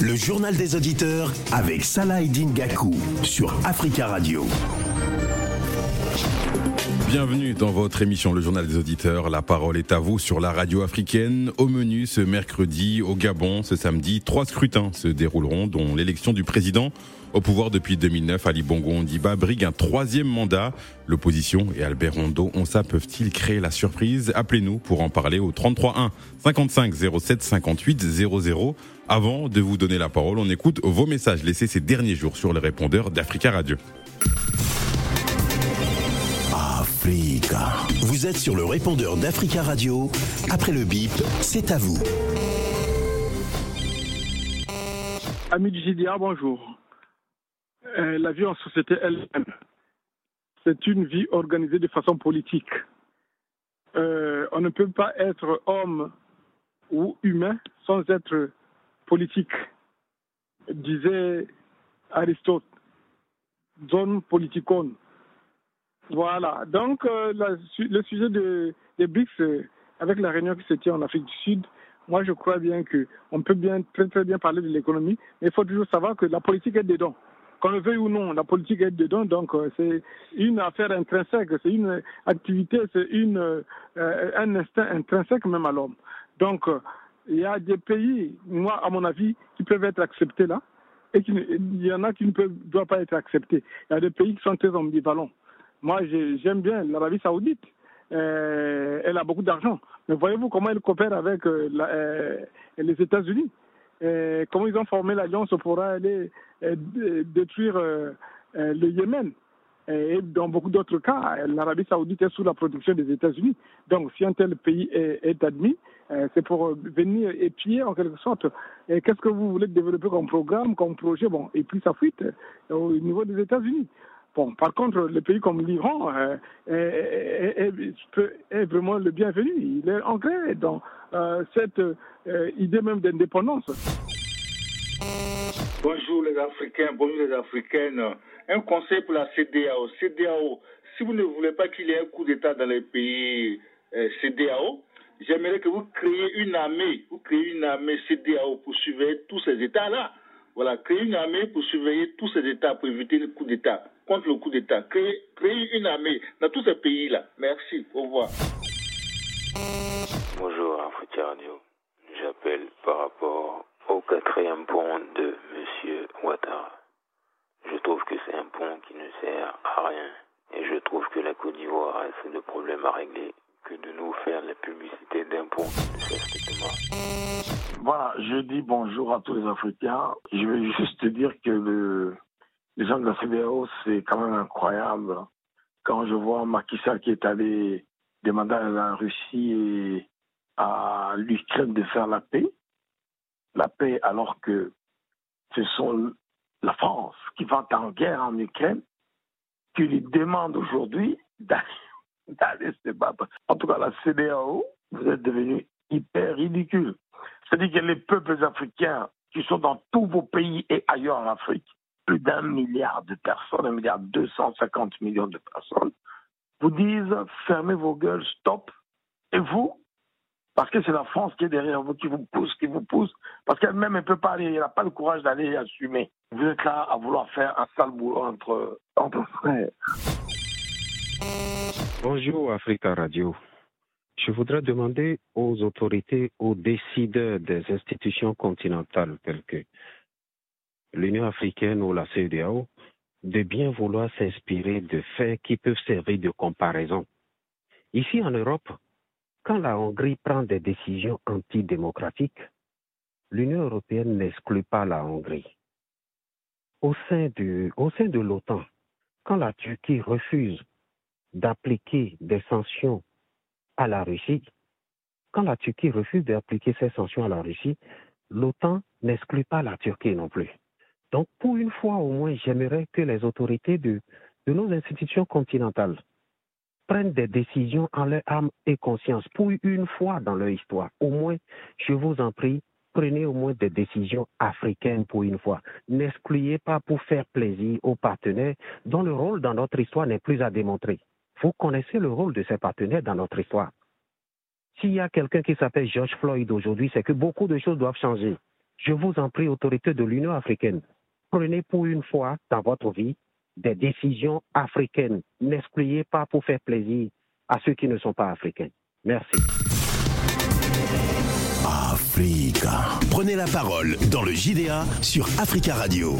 Le journal des auditeurs avec Salah Gakou sur Africa Radio. Bienvenue dans votre émission Le Journal des Auditeurs. La parole est à vous sur la radio africaine. Au menu ce mercredi au Gabon, ce samedi, trois scrutins se dérouleront, dont l'élection du président au pouvoir depuis 2009, Ali Bongo Ondiba brigue un troisième mandat. L'opposition et Albert Rondo ça peuvent-ils créer la surprise? Appelez-nous pour en parler au 33 1 55 07 58 00. Avant de vous donner la parole, on écoute vos messages laissés ces derniers jours sur le répondeur d'Africa Radio. Vous êtes sur le répondeur d'Africa Radio. Après le bip, c'est à vous. Ami du bonjour. Euh, la vie en société elle-même, c'est une vie organisée de façon politique. Euh, on ne peut pas être homme ou humain sans être politique, disait Aristote. Zone politikon. Voilà. Donc, euh, le sujet de, des BRICS, avec la réunion qui se tient en Afrique du Sud, moi, je crois bien qu'on peut bien, très, très bien parler de l'économie, mais il faut toujours savoir que la politique est dedans qu'on le veuille ou non, la politique est dedans, donc euh, c'est une affaire intrinsèque, c'est une activité, c'est une euh, un instinct intrinsèque même à l'homme. Donc euh, il y a des pays, moi à mon avis, qui peuvent être acceptés là, et il y en a qui ne peuvent, doivent pas être acceptés. Il y a des pays qui sont très ambivalents. Moi, j'aime bien l'Arabie Saoudite. elle a beaucoup d'argent. Mais voyez-vous comment elle coopère avec les États-Unis? Comment ils ont formé l'alliance pour aller euh, détruire euh, euh, le Yémen? Et dans beaucoup d'autres cas, l'Arabie saoudite est sous la protection des États-Unis. Donc, si un tel pays est, admis, c'est pour venir épier en quelque sorte. Qu'est-ce que vous voulez développer comme programme, comme projet? Bon, et puis ça fuite au niveau des États-Unis. Bon, par contre, le pays comme l'Iran est, vraiment le bienvenu. Il est ancré dans cette idée même d'indépendance. Bonjour les Africains, bonjour les Africaines. Un conseil pour la CDAO. CDAO, si vous ne voulez pas qu'il y ait un coup d'État dans les pays euh, CDAO, j'aimerais que vous créiez une armée, vous créez une armée CDAO pour surveiller tous ces États-là. Voilà, créer une armée pour surveiller tous ces États, pour éviter le coup d'État, contre le coup d'État. Créer, créer une armée dans tous ces pays-là. Merci, au revoir. Bonjour, Africa Radio. J'appelle par rapport au quatrième pont de M. Ouattara. Je trouve que c'est un pont qui ne sert à rien. Et je trouve que la Côte d'Ivoire a assez de problèmes à régler que de nous faire la publicité d'un pont qui ne sert strictement. Voilà, je dis bonjour à tous les Africains. Je vais juste dire que le, les gens de la CBAO, c'est quand même incroyable. Quand je vois Macky Sall qui est allé demander à la Russie et à l'Ukraine de faire la paix, la paix alors que ce sont la France qui va en guerre en Ukraine qui lui demande aujourd'hui d'aller se battre. En tout cas, la CDAO, vous êtes devenu hyper ridicule. C'est-à-dire que les peuples africains qui sont dans tous vos pays et ailleurs en Afrique, plus d'un milliard de personnes, un milliard deux cent cinquante millions de personnes, vous disent fermez vos gueules, stop. Et vous, parce que c'est la France qui est derrière vous, qui vous pousse, qui vous pousse, parce qu'elle-même, elle ne peut pas aller, elle n'a pas le courage d'aller assumer. Vous êtes là à vouloir faire un sale boulot entre, entre frères. Bonjour Africa Radio. Je voudrais demander aux autorités, aux décideurs des institutions continentales telles que l'Union africaine ou la CEDEAO de bien vouloir s'inspirer de faits qui peuvent servir de comparaison. Ici en Europe, quand la Hongrie prend des décisions antidémocratiques, l'Union européenne n'exclut pas la Hongrie. Au sein, au sein de l'OTAN, quand la Turquie refuse d'appliquer des sanctions à la Russie, quand la Turquie refuse d'appliquer ces sanctions à la Russie, l'OTAN n'exclut pas la Turquie non plus. Donc, pour une fois au moins, j'aimerais que les autorités de nos institutions continentales prennent des décisions en leur âme et conscience pour une fois dans leur histoire. Au moins, je vous en prie, prenez au moins des décisions africaines pour une fois. N'excluez pas pour faire plaisir aux partenaires dont le rôle dans notre histoire n'est plus à démontrer. Vous connaissez le rôle de ces partenaires dans notre histoire. S'il y a quelqu'un qui s'appelle George Floyd aujourd'hui, c'est que beaucoup de choses doivent changer. Je vous en prie, autorités de l'Union africaine, prenez pour une fois dans votre vie des décisions africaines. N'excluez pas pour faire plaisir à ceux qui ne sont pas africains. Merci. Africa. Prenez la parole dans le JDA sur Africa Radio.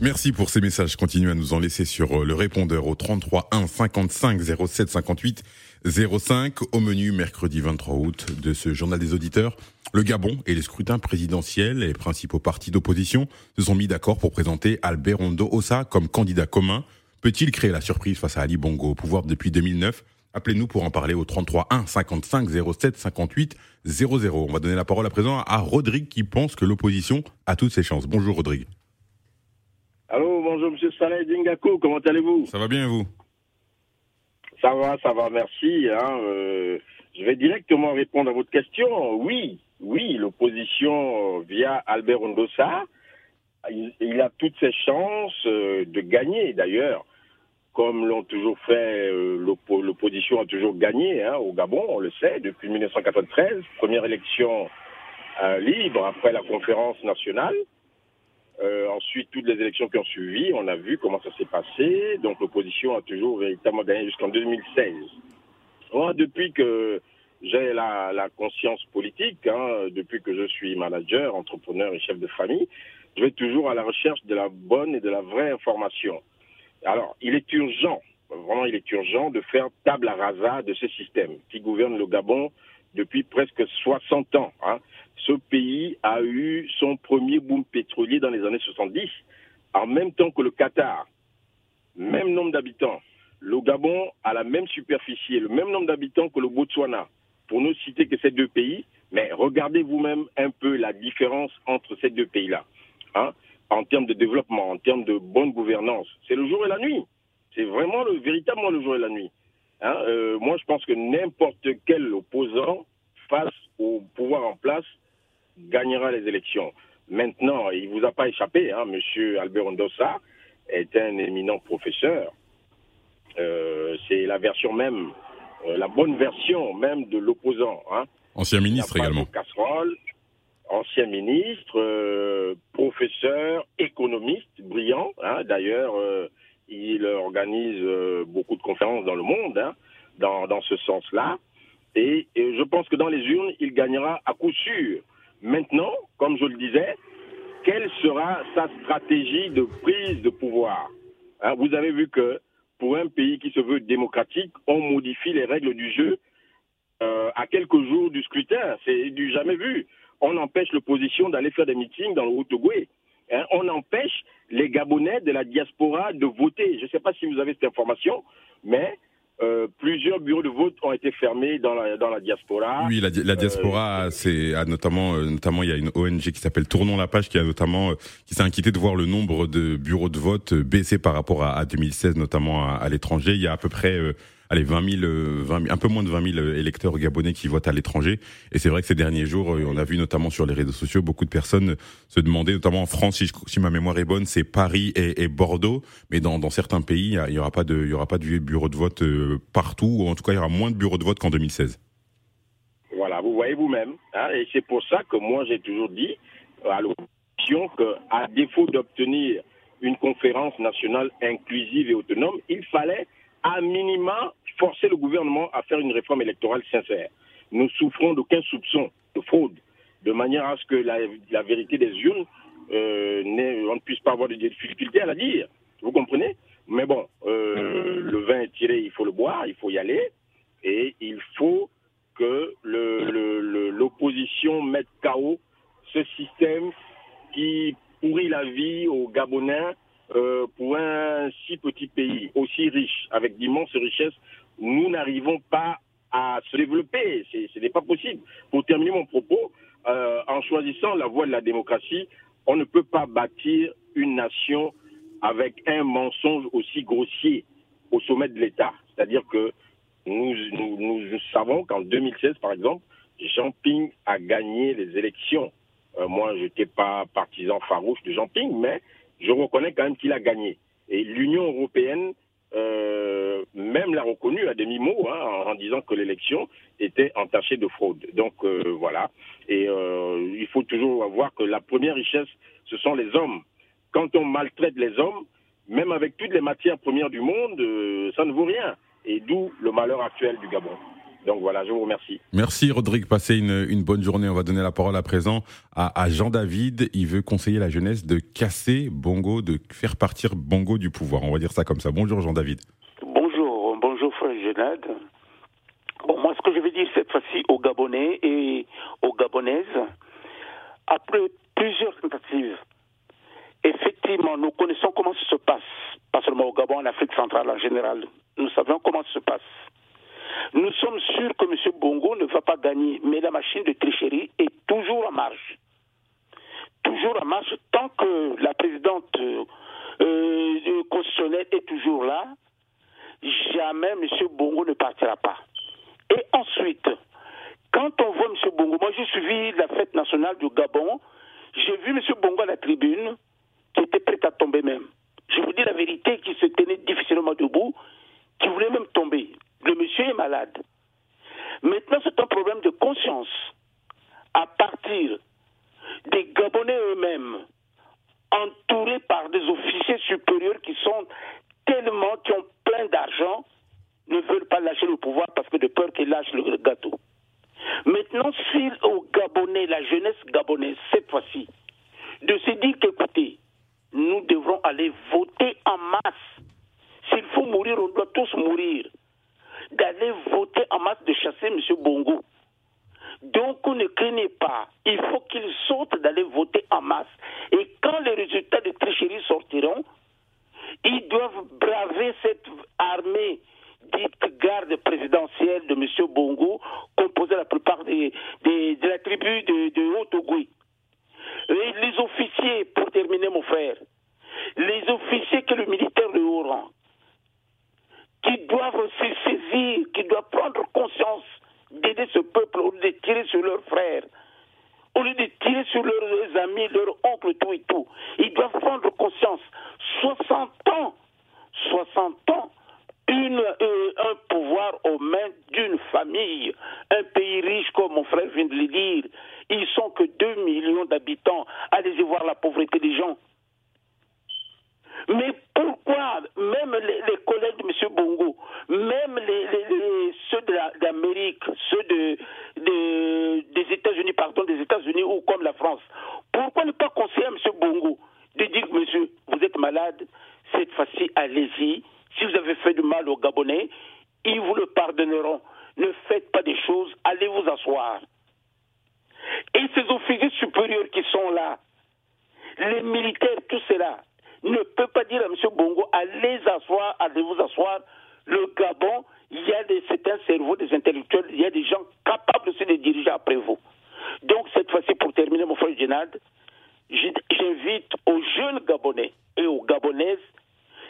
Merci pour ces messages. Continuez à nous en laisser sur euh, le répondeur au 33 1 55 07 58 05 au menu mercredi 23 août de ce journal des auditeurs. Le Gabon et les scrutins présidentiels, les principaux partis d'opposition se sont mis d'accord pour présenter Albert Ondo Ossa comme candidat commun. Peut-il créer la surprise face à Ali Bongo au pouvoir depuis 2009 Appelez-nous pour en parler au 33 1 55 07 58 00. On va donner la parole à présent à Rodrigue qui pense que l'opposition a toutes ses chances. Bonjour Rodrigue. Allô, bonjour Monsieur Saleh Dingako, comment allez-vous? Ça va bien vous? Ça va, ça va, merci. Hein, euh, je vais directement répondre à votre question. Oui, oui, l'opposition via Albert Ondosa, il, a toutes ses chances euh, de gagner d'ailleurs comme l'ont toujours fait, euh, l'opposition a toujours gagné hein, au Gabon, on le sait, depuis 1993, première élection euh, libre après la conférence nationale. Euh, ensuite, toutes les élections qui ont suivi, on a vu comment ça s'est passé. Donc l'opposition a toujours véritablement gagné jusqu'en 2016. Moi, depuis que j'ai la, conscience politique, hein, depuis que je suis manager, entrepreneur et chef de famille, je vais toujours à la recherche de la bonne et de la vraie information. Alors, il est urgent, vraiment il est urgent de faire table rasa de ce système qui gouverne le Gabon depuis presque 60 ans. Hein. Ce pays a eu son premier boom pétrolier dans les années 70, en même temps que le Qatar. Même nombre d'habitants. Le Gabon a la même superficie, le même nombre d'habitants que le Botswana. Pour ne citer que ces deux pays, mais regardez vous-même un peu la différence entre ces deux pays-là. Hein en termes de développement, en termes de bonne gouvernance. C'est le jour et la nuit. C'est vraiment le, véritablement le jour et la nuit. Hein, euh, moi, je pense que n'importe quel opposant face au pouvoir en place gagnera les élections. Maintenant, il ne vous a pas échappé, hein, Monsieur Albert Ondossa est un éminent professeur. Euh, c'est la version même, euh, la bonne version même de l'opposant. Hein. Ancien ministre également. Casserole, ancien ministre, euh, professeur, économiste, brillant. Hein, D'ailleurs, il organise beaucoup de conférences dans le monde hein, dans, dans, ce sens-là. Et, et, je pense que dans les urnes, il gagnera à coup sûr. Maintenant, comme je le disais, quelle sera sa stratégie de prise de pouvoir hein, Vous avez vu que pour un pays qui se veut démocratique, on modifie les règles du jeu à quelques jours du scrutin. C'est du jamais vu on empêche l'opposition d'aller faire des meetings dans le Haut-Togoé. Hein, on empêche les Gabonais de la diaspora de voter. Je ne sais pas si vous avez cette information, mais euh, plusieurs bureaux de vote ont été fermés dans la, dans la diaspora. Oui, la, la diaspora, euh, c'est notamment, euh, notamment, il y a une ONG qui s'appelle Tournons la page qui a notamment, euh, qui s'est inquiété de voir le nombre de bureaux de vote baisser par rapport à, à 2016, notamment à, à l'étranger. Il y a à peu près allez, 20 000, 20 un peu moins de 20 000 électeurs gabonais qui votent à l'étranger. Et c'est vrai que ces derniers jours, euh, on a vu notamment sur les réseaux sociaux, beaucoup de personnes se demandaient, notamment en France, si, ma mémoire est bonne, c'est Paris et, Bordeaux. Mais dans, certains pays, il y aura pas de, il aura pas de bureau de vote euh, partout, ou en tout cas, il y aura moins de bureaux de vote qu'en 2016. Voilà, vous voyez vous-même. Hein, et c'est pour ça que moi, j'ai toujours dit à l'opposition qu'à défaut d'obtenir une conférence nationale inclusive et autonome, il fallait à minima forcer le gouvernement à faire une réforme électorale sincère. Nous souffrons d'aucun soupçon de fraude, de manière à ce que la, vérité des urnes, euh, on ne puisse pas avoir de difficultés à la dire. Vous comprenez? Mais bon, euh, le vin est tiré, il faut le boire, il faut y aller, et il faut que l'opposition mette KO ce système qui pourrit la vie aux Gabonais euh, pour un si petit pays, aussi riche, avec d'immenses richesses, nous n'arrivons pas à se développer. Ce n'est pas possible. Pour terminer mon propos, euh, en choisissant la voie de la démocratie, on ne peut pas bâtir une nation avec un mensonge aussi grossier au sommet de l'État. C'est-à-dire que nous, savons qu'en 2016, par exemple, Jean Ping a gagné les élections. Euh, moi, je n'étais pas partisan farouche de Jean Ping, mais je reconnais quand même qu'il a gagné. Et l'Union européenne euh, même l'a reconnu à demi-mot hein, en, disant que l'élection était entachée de fraude. Donc euh, voilà. Et euh, il faut toujours voir que la première richesse, ce sont les hommes. Quand on maltraite les hommes, même avec toutes les matières premières du monde, ça ne vaut rien. Et d'où le malheur actuel du Gabon. Donc voilà, je vous remercie. Merci Rodrigue, passez une, bonne journée. On va donner la parole à présent à, Jean-David. Il veut conseiller la jeunesse de casser Bongo, de faire partir Bongo du pouvoir. On va dire ça comme ça. Bonjour Jean-David. Bon, moi ce que je vais dire cette fois-ci aux Gabonais et aux Gabonaises, après plusieurs tentatives, effectivement, nous connaissons comment ça se passe, pas seulement au Gabon, en Afrique centrale en général. Nous savons comment ça se passe. Nous sommes sûrs que M. Bongo ne va pas gagner, mais la machine de tricherie est toujours en marche. Toujours en marche tant que la présidente euh, euh, constitutionnelle est toujours là, jamais M. Bongo ne partira pas. Et ensuite, quand on voit M. Bongo, moi j'ai suivi la fête nationale du Gabon, j'ai vu M. Bongo à la tribune qui était prêt à tomber même. Je vous dis la vérité, qui se tenait difficilement debout, qui voulait même tomber. Le monsieur est malade. Maintenant, c'est un problème de conscience. À partir des Gabonais eux-mêmes, entourés par des officiers supérieurs qui sont tellement, qui ont plein d'argent, ne veulent pas lâcher le pouvoir parce que de peur qu'ils lâchent le gâteau. Maintenant, si aux Gabonais, la jeunesse gabonaise, cette fois-ci, de se dire qu'écoutez, nous devrons aller voter en masse. S'il faut mourir, on doit tous mourir d'aller voter en masse de chasser M. Bongo. Donc, on ne craignez pas. Il faut qu'il saute d'aller voter en masse. Et quand les résultats de tricherie sortiront, ils doivent braver cette armée dite garde présidentielle de M. Bongo, composée la plupart des, de la tribu de, de haut Et les officiers, pour terminer mon frère, les officiers que le militaire de haut rang, qui doivent se saisir, qui doivent prendre conscience d'aider ce peuple au lieu de tirer sur leurs frères, au lieu de tirer sur leurs amis, leurs oncles, tout et tout. Ils doivent prendre conscience. 60 ans, 60 ans, euh, un pouvoir aux mains d'une famille, un pays riche comme mon frère vient de le dire. Ils sont que 2 millions d'habitants. Allez-y voir la pauvreté des gens. Mais pourquoi même les, collègues de M. Bongo, même les, ceux d'Amérique, ceux de, des États-Unis, pardon, des États-Unis ou comme la France, pourquoi ne pas conseiller à M. Bongo de dire, monsieur, vous êtes malade, cette fois-ci, allez-y. Si vous avez fait du mal aux Gabonais, ils vous le pardonneront. Ne faites pas des choses, allez vous asseoir. Et ces officiers supérieurs qui sont là, les militaires, tout cela, ne peut pas dire à M. Bongo, allez asseoir, allez vous asseoir. Le Gabon, il y a des, certains cerveaux, des intellectuels, il y a des gens capables aussi de diriger après vous. Donc, cette fois-ci, pour terminer, mon frère Génad, j'invite aux jeunes Gabonais et aux Gabonaises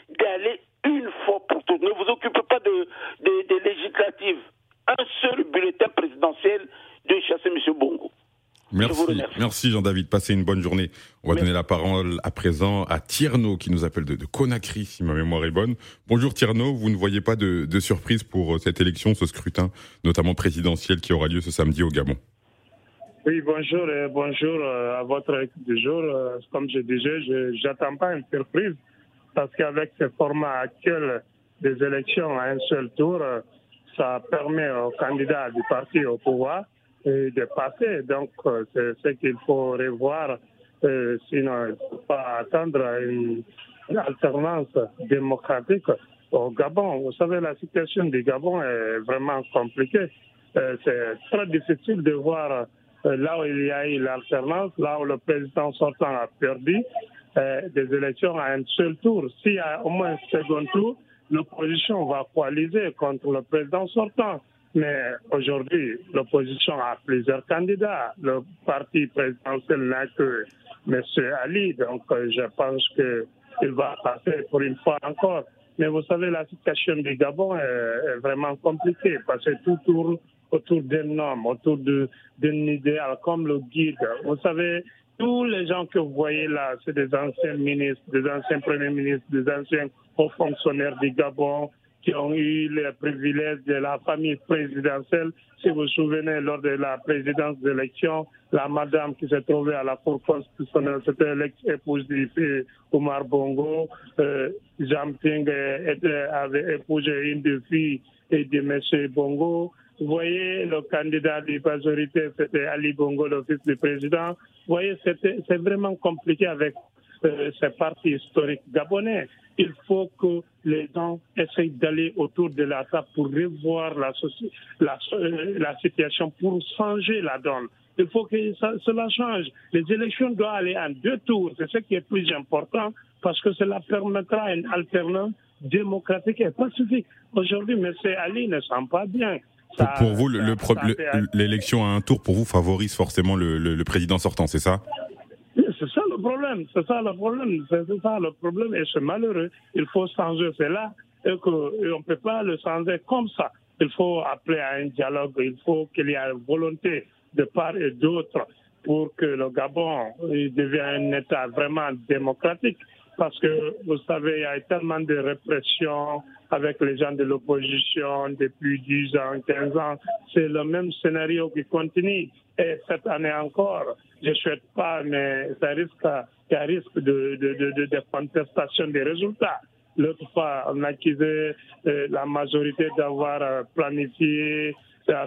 d'aller une fois pour toutes. Ne vous occupez pas de, de, de législatives. Un seul bulletin présidentiel de chasser M. Bongo. Merci, merci Jean-David. Passez une bonne journée. On va donner la parole à présent à Tierno qui nous appelle de, Conakry, si ma mémoire est bonne. Bonjour Tierno, vous ne voyez pas de, surprise pour euh, cette élection, ce scrutin, notamment présidentiel qui aura lieu ce samedi au Gabon? Oui, bonjour et bonjour euh, à votre équipe du jour. Euh, comme je disais, je n'attends pas une surprise parce qu'avec ce format actuel des élections à un seul tour, ça permet aux candidats du parti au pouvoir de passer. Donc, euh, c'est ce qu'il faut revoir. Euh, sinon, il faut pas attendre une, alternance démocratique au Gabon. Vous savez, la situation du Gabon est vraiment compliquée. Euh, c'est très difficile de voir là où il y a eu l'alternance, là où le président sortant a perdu des élections à un seul tour. S'il y a au moins un second tour, l'opposition va coaliser contre le président sortant. Mais aujourd'hui, l'opposition a plusieurs candidats. Le parti présidentiel n'a que M. Ali, donc euh, je pense qu'il va passer pour une fois encore. Mais vous savez, la situation du Gabon est, vraiment compliquée parce que tout tourne autour d'un homme, autour d'un idéal comme le guide. Vous savez, tous les gens que vous voyez là, c'est des anciens ministres, des anciens premiers ministres, des anciens hauts fonctionnaires du Gabon qui ont eu les privilèges de la famille présidentielle. Si vous vous souvenez, lors de la présidence d'élection, la madame qui s'est trouvée à la Cour constitutionnelle, c'était l'ex-épouse du Omar Bongo. Euh, Jean Ping avait épousé une des filles de M. Bongo. Vous voyez, le candidat de majorité, c'était Ali Bongo, le fils du président. Vous voyez, c'est vraiment compliqué avec euh, ces partis historiques gabonais. Il faut que les gens essayent d'aller autour de la table pour revoir la, la, euh, la situation, pour changer la donne. Il faut que ça, cela change. Les élections doivent aller en deux tours. C'est ce qui est plus important parce que cela permettra une alternance démocratique et pacifique. Aujourd'hui, M. Ali ne sent pas bien pour vous, l'élection à un tour, pour vous, favorise forcément le, président sortant, c'est ça? C'est ça le problème, c'est ça le problème, c'est ça le problème et c'est malheureux. Il faut changer cela et qu'on ne peut pas le changer comme ça. Il faut appeler à un dialogue, il faut qu'il y ait une volonté de part et d'autre pour que le Gabon devienne un État vraiment démocratique parce que vous savez, il y a tellement de répression avec les gens de l'opposition depuis 10 ans, 15 ans. C'est le même scénario qui continue. Et cette année encore, je ne souhaite pas, mais ça risque, il y a risque de, de, de, de contestation des résultats. L'autre fois, on a accusé euh, la majorité d'avoir euh, planifié,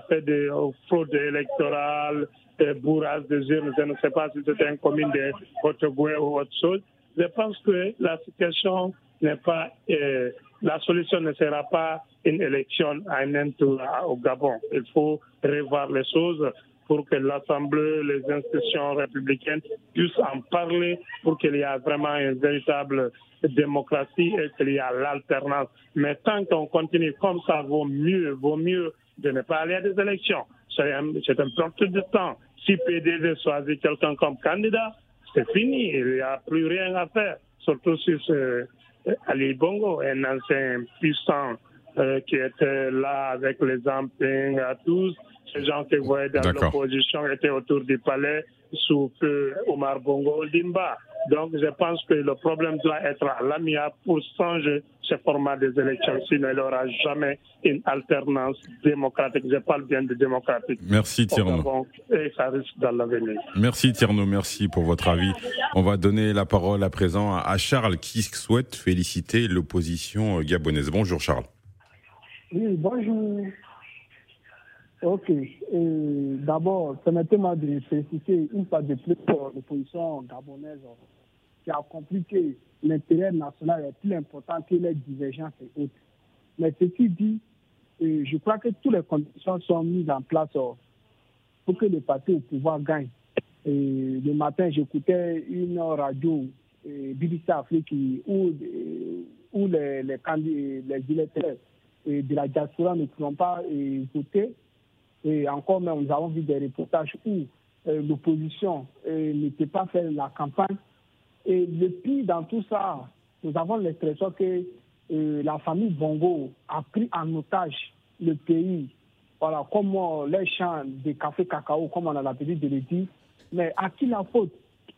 fait des fraudes électorales, des de urnes. Je ne sais pas si c'était une commune de haute ou autre chose. Je pense que la situation n'est pas, euh, la solution ne sera pas une élection à un tour au Gabon. Il faut revoir les choses pour que l'Assemblée, les institutions républicaines puissent en parler pour qu'il y ait vraiment une véritable démocratie et qu'il y ait l'alternance. Mais tant qu'on continue comme ça, vaut mieux, vaut mieux de ne pas aller à des élections. C'est un, un de temps. Si PDV choisit quelqu'un comme candidat, c'est fini. Il n'y a plus rien à faire. Surtout si c'est euh, Ali Bongo, un ancien puissant euh, qui était là avec les empings à tous. Ces gens qui voyaient dans l'opposition étaient autour du palais sous feu Omar Bongo Limba. Donc, je pense que le problème doit être à l'amiable pour changer ce format des élections. Sinon, il n'y aura jamais une alternance démocratique. Je parle bien de démocratique. Merci, Tierno. Et ça risque dans l'avenir. Merci, Tierno. Merci pour votre avis. On va donner la parole à présent à Charles qui souhaite féliciter l'opposition gabonaise. Bonjour, Charles. Oui, bonjour. Ok. D'abord, permettez-moi de féliciter une fois de plus l'opposition gabonaise qui a compris que l'intérêt national est plus important que les divergences et autres. Mais ceci dit, euh, je crois que toutes les conditions sont mises en place euh, pour que le parti au pouvoir gagne. Le matin, j'écoutais une radio, BBC Afrique, où, où les, les, candidats, les électeurs de la diaspora ne pourront pas voter. Et encore même, nous avons vu des reportages où l'opposition n'était pas fait la campagne et le pire dans tout ça, nous avons l'impression que euh, la famille Bongo a pris en otage le pays. Voilà, comme les champs de café cacao, comme on a l'habitude de le dire. Mais à qui la faute?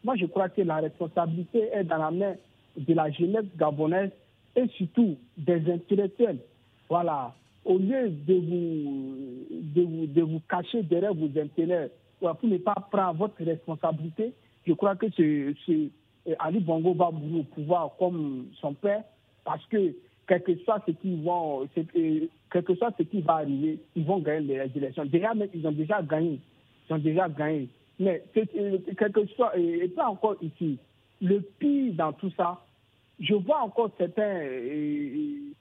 Moi, je crois que la responsabilité est dans la main de la jeunesse gabonaise et surtout des intellectuels. Voilà, au lieu de vous, de vous, cacher derrière vos intérêts pour ne pas prendre votre responsabilité, je crois que c'est Ali Bongo va au pouvoir comme son père parce que quel que soit ce qui quel que soit ce qui va arriver, ils vont gagner les élections. Déjà, ils ont déjà gagné. Ils ont déjà gagné. Mais quel que soit, et pas encore ici, le pire dans tout ça, je vois encore certains,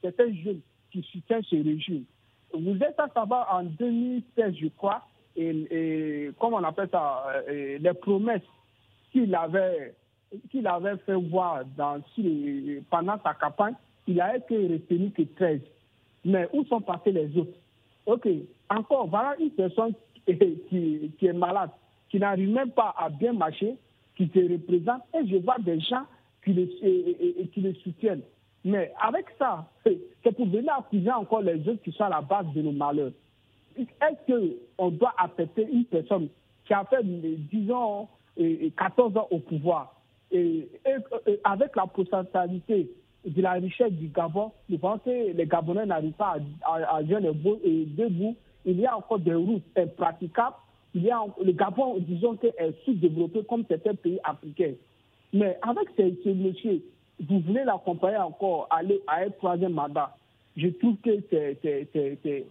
certains jeunes qui soutiennent ce régime. Vous êtes à savoir en 2016, je crois, et, et comment on appelle ça, les promesses qu'il avait qu'il avait fait voir dans, pendant sa campagne, il a été retenu que 13. Mais où sont passés les autres? Ok, encore, voilà une personne qui, est malade, qui n'arrive même pas à bien marcher, qui se représente, et je vois des gens qui le soutiennent. Mais avec ça, c'est pour venir accuser encore les autres qui sont à la base de nos malheurs. Est-ce qu'on doit accepter une personne qui a fait, disons, 14 ans au pouvoir, et, avec la potentialité de la richesse du Gabon, je pense que les Gabonais n'arrivent pas à, à, bouts. Il y a encore des routes impraticables. Il y a, le Gabon, disons est sous-développé comme certains pays africains. Mais avec ce, monsieur, vous voulez l'accompagner encore, aller à un troisième mandat. Je trouve que c'est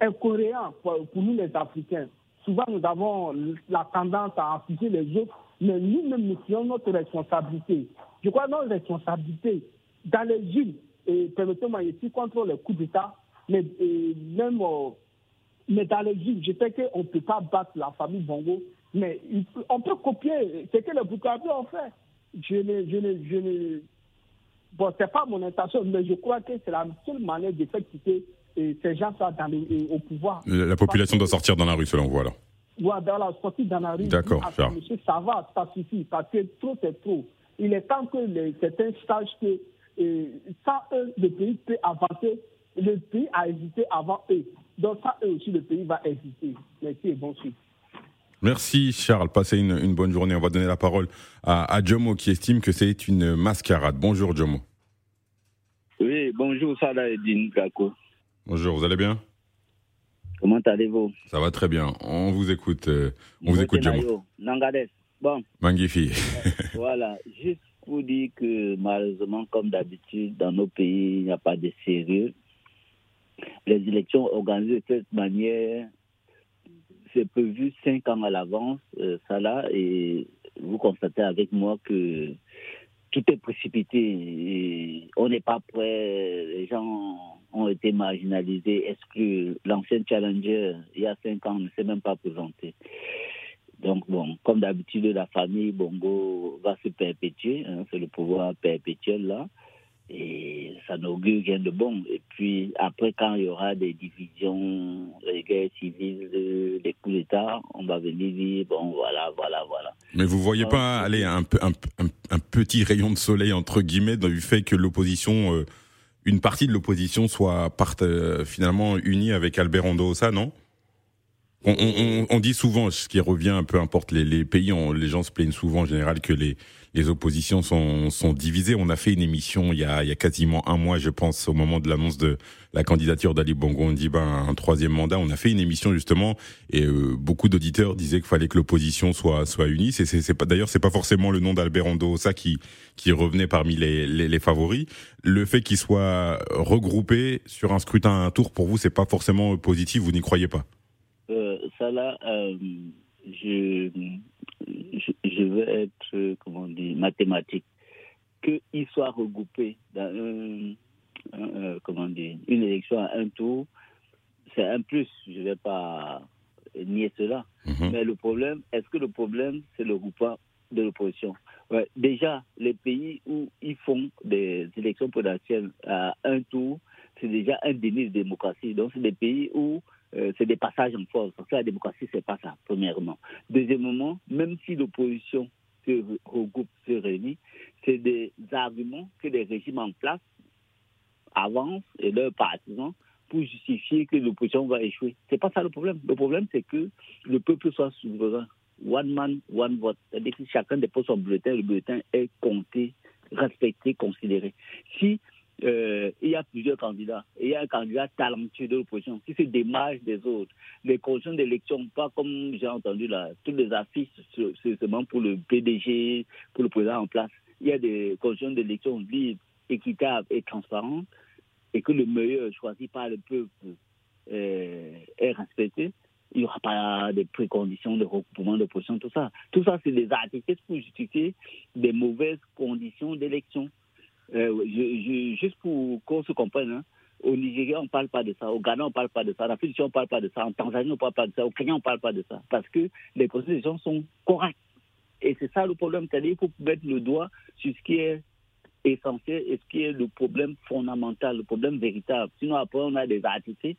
incohérent pour, pour nous les Africains. Souvent, nous avons la tendance à afficher les autres, mais nous-mêmes, nous prenons notre responsabilité. Je crois notre responsabilité dans les îles, et permettez-moi ici, contre les coups d'État, mais même euh, mais dans les îles, je sais qu'on ne peut pas battre la famille Bongo, mais on peut copier ce que les Burkinabés ont fait. Je ne, je ne, je ne... Bon, ce n'est pas mon intention, mais je crois que c'est la seule manière de faire quitter ces gens-là au pouvoir. La, population doit sortir dans la rue, selon vous, alors? Oui, dans la sortie dans la rue. D'accord, Monsieur, ça va, ça suffit, parce que trop, c'est trop. Il est temps que les, certains sachent que sans eux, le pays peut avancer. Le pays a hésité avant eux. Donc, ça, eux aussi, le pays va hésiter. Merci et bon suite. Merci Charles, passez une, bonne journée. On va donner la parole à, à Jomo qui estime que c'est une mascarade. Bonjour Jomo. Oui, bonjour Salah Edine Kako. Bonjour, vous allez bien? Comment allez-vous? Ça va très bien. On vous écoute. Euh, on vous écoute, Jomo. Nangades. Bon. Magnifique. voilà. Juste pour dire que malheureusement, comme d'habitude, dans nos pays, il n'y a pas de sérieux. Les élections organisées de cette manière, c'est prévu cinq ans à l'avance, euh, ça là, et vous constatez avec moi que tout est précipité. On n'est pas prêt. Les gens ont été marginalisés, exclus. L'ancien challenger, il y a cinq ans, ne s'est même pas présenté? Donc, bon, comme d'habitude, la famille Bongo va se perpétuer. Hein, c'est le pouvoir perpétuel là. Et ça n'augure rien de bon. Et puis, après, quand il y aura des divisions, des guerres civiles, des coups d'État, on va venir dire, bon, voilà, voilà, voilà. Mais vous voyez pas aller un, un, un, petit rayon de soleil, entre guillemets, du fait que l'opposition, euh, une partie de l'opposition soit euh, finalement unie avec Albert Ondosa, non? On, on, on, dit souvent, ce qui revient, peu importe les, les pays, les gens se plaignent souvent en général que les, les oppositions sont, sont divisées. On a fait une émission il y a, il y a quasiment un mois, je pense, au moment de l'annonce de la candidature d'Ali Bongo Ndiba un troisième mandat. On a fait une émission justement et euh, beaucoup d'auditeurs disaient qu'il fallait que l'opposition soit soit unie. C'est c'est pas d'ailleurs c'est pas forcément le nom d'Albert ça qui qui revenait parmi les, les, les favoris. Le fait qu'il soit regroupé sur un scrutin à un tour pour vous c'est pas forcément positif. Vous n'y croyez pas? Euh, Ça là. Euh je, je, veux être, comment dire, mathématique. Qu'il soit regroupé dans un, comment dire, une élection à un tour, c'est un plus. Je ne vais pas nier cela. Mhm. Mais le problème, est-ce que le problème, c'est le groupement de l'opposition? Ouais, Déjà, les pays où ils font des élections présidentielles à un tour, c'est déjà un déni de démocratie. Donc, c'est des pays où euh, c'est des passages en force. Parce que la démocratie, c'est pas ça, premièrement. Deuxièmement, même si l'opposition se regroupe, se réunit, c'est des arguments que les régimes en place avancent et leurs partisans pour justifier que l'opposition va échouer. C'est pas ça le problème. Le problème, c'est que le peuple soit souverain. One man, one vote. C'est-à-dire que chacun dépose son bulletin, le bulletin est compté, respecté, considéré. Si euh, il y a plusieurs candidats. il y a un candidat talentueux de l'opposition qui se démarche des autres. Les conditions d'élection, pas comme j'ai entendu là, toutes les affiches, c'est seulement pour le PDG, pour le président en place. Il y a des conditions d'élection libres, équitables et transparentes, et que le meilleur choisi par le peuple euh, est respecté. Il n'y aura pas de préconditions de regroupement d'opposition, tout ça. Tout ça, c'est des articles pour justifier des mauvaises conditions d'élection. Euh, je, juste pour qu'on se comprenne, hein, au Nigeria, on ne parle pas de ça. Au Ghana, on ne parle pas de ça. En Afrique on ne parle pas de ça. En Tanzanie, on ne parle pas de ça. Au Kenya, on ne parle pas de ça. Parce que les constitutions sont correctes. Et c'est ça le problème. C'est-à-dire qu'il faut mettre le doigt sur ce qui est essentiel et ce qui est le problème fondamental, le problème véritable. Sinon, après, on a des articles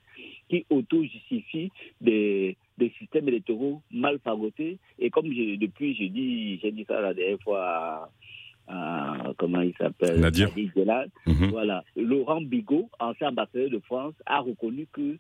qui auto-justifient des, systèmes électoraux mal fagotés. Et comme depuis, j'ai dit, dit ça la dernière fois euh, comment il s'appelle Nadir. Mhm. Voilà. Laurent Bigot, ancien ambassadeur de France, a reconnu que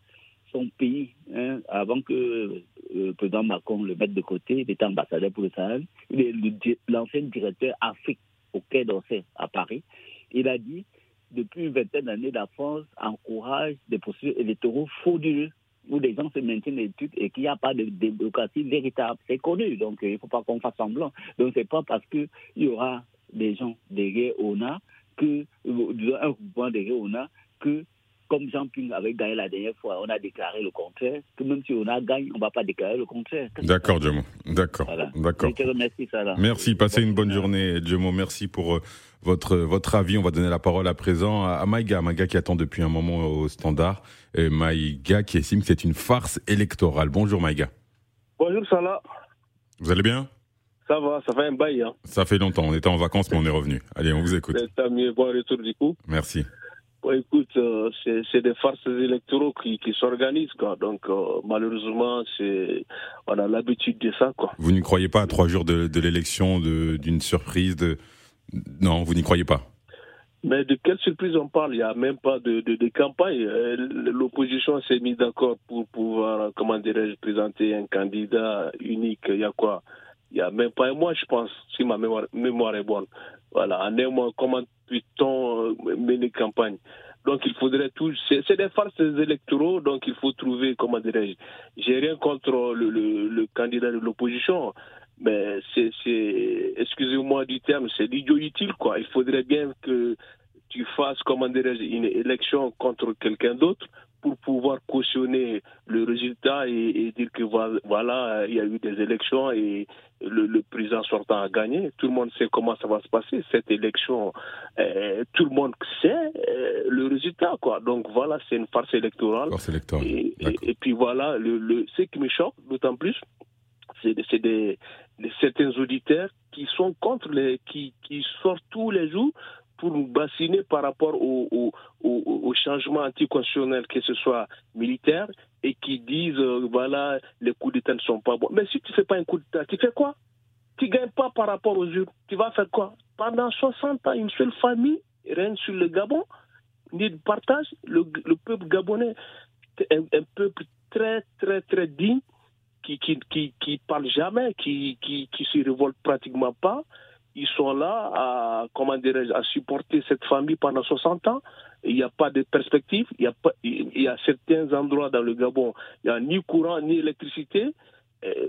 son pays, hein, avant que euh, le président Macron le mette de côté, il était ambassadeur pour le Sahel, il est l'ancien directeur Afrique au Quai d'Orsay à Paris. Il a dit depuis une vingtaine d'années, la France encourage des processus électoraux frauduleux où les gens se maintiennent études et qu'il n'y a pas de démocratie véritable. C'est connu, donc il ne faut pas qu'on fasse semblant. Donc c'est pas parce qu'il y aura des gens derrière ONA que, un groupement derrière ONA que comme Jean-Ping avait gagné la dernière fois, on a déclaré le contraire, que même si on a gagné, on ne va pas déclarer le contraire. D'accord, Djemo. D'accord. D'accord. Je te remercie, Salah. Merci. Passez une bonne journée, Djemo. Merci pour euh, votre, votre avis. On va donner la parole à présent à Maïga. Maïga qui attend depuis un moment au standard. Et Maïga qui estime que c'est une farce électorale. Bonjour, Maïga. Bonjour, Salah. Vous allez bien? Ça va, ça fait un bail. Hein. Ça fait longtemps. On était en vacances, mais on est revenu. Allez, on vous écoute. C'est mieux. Bon retour du coup. Merci. Bon, écoute, euh, c'est des farces électoraux qui, qui s'organisent, quoi. Donc, euh, malheureusement, c'est on a l'habitude de ça, quoi. Vous n'y croyez pas à trois jours de, de l'élection d'une surprise de... Non, vous n'y croyez pas mais de quelle surprise on parle? Il n'y a même pas de, de, de campagne. Euh, l'opposition s'est mise d'accord pour pouvoir, comment dirais-je, présenter un candidat unique. Il y a quoi? Il n'y a même pas un mois, je pense, si ma mémoire, est bonne. Voilà, en un mois, comment peut-on mener campagne? Donc il faudrait tout. C'est des farces électoraux, donc il faut trouver, comment dirais-je, j'ai rien contre le, le, le candidat de l'opposition, mais c'est, excusez-moi du terme, c'est l'idiot utile, quoi. Il faudrait bien que tu fasses, comment dirais-je, une élection contre quelqu'un d'autre pour pouvoir cautionner le résultat et, dire que voilà, il y a eu des élections et le, président sortant a gagné. Tout le monde sait comment ça va se passer. Cette élection, euh, tout le monde sait euh, le résultat. Quoi. Donc voilà, c'est une farce électorale. Farce électorale. Et, et, puis voilà, le, le, ce qui me choque d'autant plus, c'est des, des, certains auditeurs qui sont contre les, qui, qui sortent tous les jours pour nous bassiner par rapport au, au, au, changement anticonstitutionnel, que ce soit militaire, et qui disent, euh, voilà, les coups d'État ne sont pas bons. Mais si tu ne fais pas un coup d'État, tu fais quoi? Tu ne gagnes pas par rapport aux urnes. Tu vas faire quoi? Pendant 60 ans, une seule famille règne sur le Gabon, ni de partage. Le, le peuple gabonais un, peuple très, très, très digne, qui qui, qui, qui parle jamais, qui, qui, qui se révolte pratiquement pas ils sont là à, comment à supporter cette famille pendant 60 ans. Il n'y a pas de perspective. Il y, a pas, il y a certains endroits dans le Gabon, il n'y a ni courant ni électricité.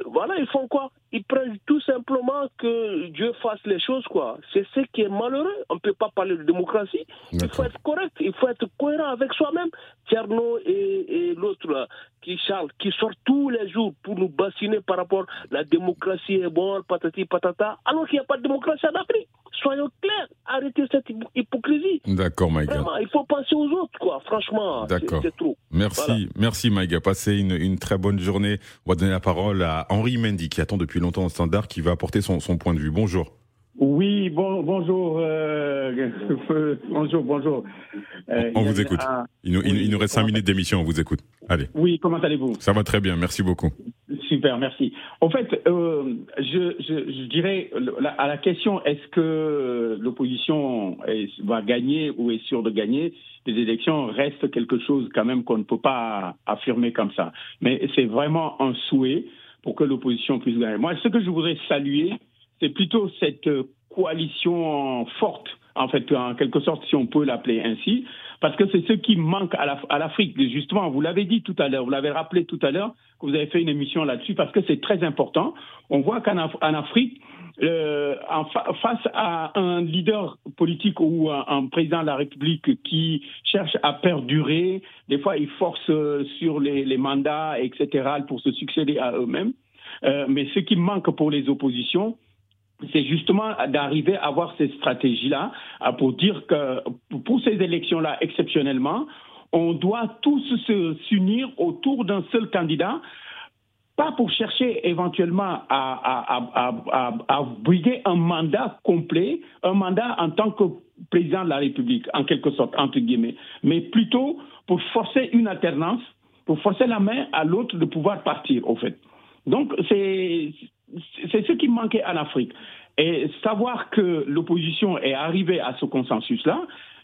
voilà, ils font quoi? Ils prennent tout simplement que Dieu fasse les choses, quoi. C'est ce qui est malheureux. On ne peut pas parler de démocratie. Il faut être correct, il faut être cohérent avec soi-même. Tierno et, et l'autre, qui Charles, qui sort tous les jours pour nous bassiner par rapport à la démocratie est bonne, patati patata, alors qu'il n'y a pas de démocratie en Afrique. Soyons clairs, arrêtez cette hypocrisie. D'accord, Maïga. Vraiment, il faut penser aux autres, quoi. Franchement, c'est trop. Merci, merci, Maïga. Passez une, une, très bonne journée. On va donner la parole à Henri Mendy, qui attend depuis longtemps au standard, qui va apporter son, son point de vue. Bonjour. Oui, bon, bonjour, euh, bonjour, bonjour. Euh, on vous écoute. il, nous, il, nous, reste cinq minutes d'émission, on vous écoute. Allez. Oui, comment allez-vous? Ça va très bien, merci beaucoup. Super, merci. En fait, euh, je, je, je, dirais à la question est-ce que l'opposition va gagner ou est sûre de gagner les élections reste quelque chose quand même qu'on ne peut pas affirmer comme ça. Mais c'est vraiment un souhait pour que l'opposition puisse gagner. Moi, ce que je voudrais saluer, c'est plutôt cette coalition forte, en fait, en quelque sorte, si on peut l'appeler ainsi, parce que c'est ce qui manque à l'Afrique. Justement, vous l'avez dit tout à l'heure, vous l'avez rappelé tout à l'heure, que vous avez fait une émission là-dessus, parce que c'est très important. On voit qu'en Afrique, euh, face à un leader politique ou un, président de la République qui cherche à perdurer, des fois il force euh, sur les, mandats, etc., pour se succéder à eux-mêmes. Euh, mais ce qui manque pour les oppositions, c'est justement d'arriver à avoir ces stratégies-là pour dire que pour ces élections-là, exceptionnellement, on doit tous s'unir autour d'un seul candidat, pas pour chercher éventuellement à, briguer un mandat complet, un mandat en tant que président de la République, en quelque sorte, entre guillemets, mais plutôt pour forcer une alternance, pour forcer la main à l'autre de pouvoir partir, au fait. Donc, c'est c'est ce qui manquait en Afrique. Et savoir que l'opposition est arrivée à ce consensus-là,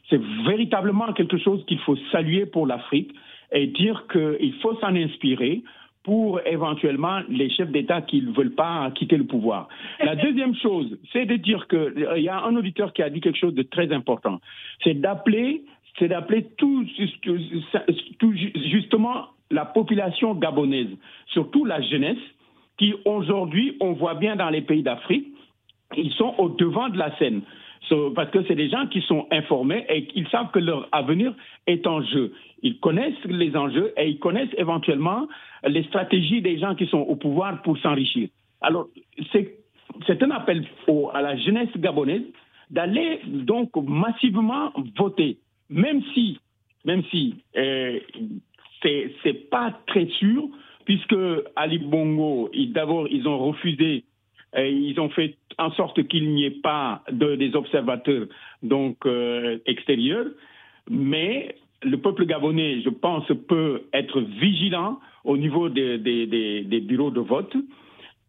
c'est véritablement quelque chose qu'il faut saluer pour l'Afrique et dire qu'il faut s'en inspirer pour éventuellement les chefs d'État qui ne veulent pas quitter le pouvoir. La deuxième chose, c'est de dire qu'il y a un auditeur qui a dit quelque chose de très important. C'est d'appeler, c'est d'appeler tout, tout justement la population gabonaise, surtout la jeunesse, qui aujourd'hui, on voit bien dans les pays d'Afrique, ils sont au devant de la scène. parce que c'est des gens qui sont informés et ils savent que leur avenir est en jeu. Ils connaissent les enjeux et ils connaissent éventuellement les stratégies des gens qui sont au pouvoir pour s'enrichir. Alors, c'est un appel à la jeunesse gabonaise d'aller donc massivement voter, même si, même si euh, c'est pas très sûr, puisque Ali Bongo, d'abord, ils ont refusé, et ils ont fait en sorte qu'il n'y ait pas de, des observateurs donc euh, extérieurs, mais le peuple gabonais, je pense, peut être vigilant au niveau des, des, bureaux de vote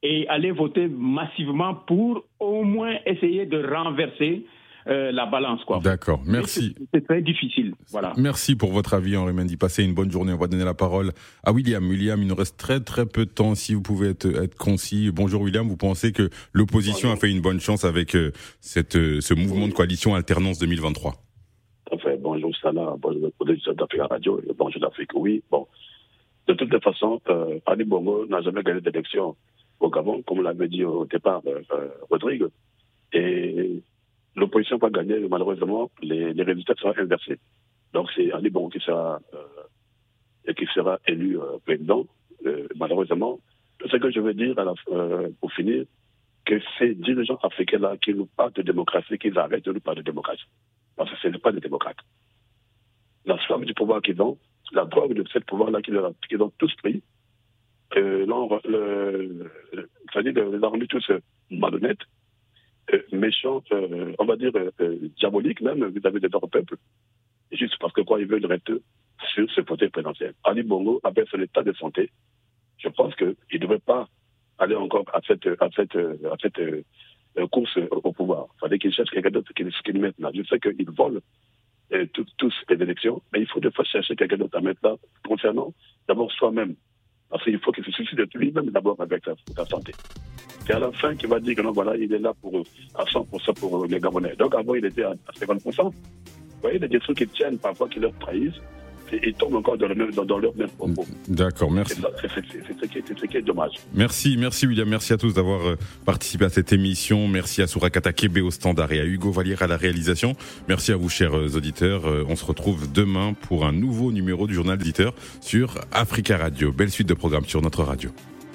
et aller voter massivement pour au moins essayer de renverser euh, la balance. Quoi. D'accord, merci. C'est très difficile. Voilà. Merci pour votre avis, Henri Mendy. Passez une bonne journée. On va donner la parole à William. William, il nous reste très très peu de temps. Si vous pouvez être, être concis. Bonjour William, vous pensez que l'opposition a fait une bonne chance avec euh, cette, euh, ce mouvement de coalition Alternance 2023 Enfin, bonjour Salah, bonjour d'Afrique Radio, bonjour d'Afrique, oui. Bon, de toutes les façons, Ali Bongo n'a jamais gagné d'élection au Gabon, comme l'avait dit au départ Rodrigue. Et l'opposition va gagner, malheureusement, les, résultats seront inversés. Donc c'est Ali Bongo qui sera, euh, qui sera élu euh, président, euh, malheureusement. Ce que je veux dire à la, pour finir, que ces dirigeants africains-là qui nous parlent de démocratie, qu'ils arrêtent de nous parler de démocratie. Parce que ce n'est pas des démocrates. La somme du pouvoir qu'ils ont, la drogue de ce pouvoir-là qu'ils ont tous pris, euh, c'est-à-dire les rendus tous malhonnêtes, euh, euh, on va dire euh, diabolique même vis-à-vis de leur peuple, juste parce que quoi, ils veulent rester sur ce côté présidentiel. Ali Bongo, avec son état de santé, je pense qu'il ne devrait pas aller encore à cette, cette course au pouvoir. Il fallait qu'il cherche quelqu'un d'autre qui, mette là. Je sais qu'ils volent tous les élections, mais il faut des fois chercher quelqu'un d'autre à mettre là, concernant d'abord soi-même. Parce qu'il faut qu'il se suicide de lui-même d'abord avec sa santé. C'est à la fin qu'il va dire que non, voilà, il est là pour, à 100% pour les Gabonais. Donc avant, il était à 50%. Vous voyez, il y a des trucs qui tiennent parfois qui leur trahissent et tombent encore dans, le dans leur même propos. D'accord, merci. C'est ce, qui est dommage. Merci, merci William, merci à tous d'avoir euh, participé à cette émission. Merci à Surakata Kebe au standard et à Hugo Vallière à la réalisation. Merci à vous, chers euh, auditeurs. Euh, on se retrouve demain pour un nouveau numéro du journal d'éditeur sur Africa Radio. Belle suite de programmes sur notre radio.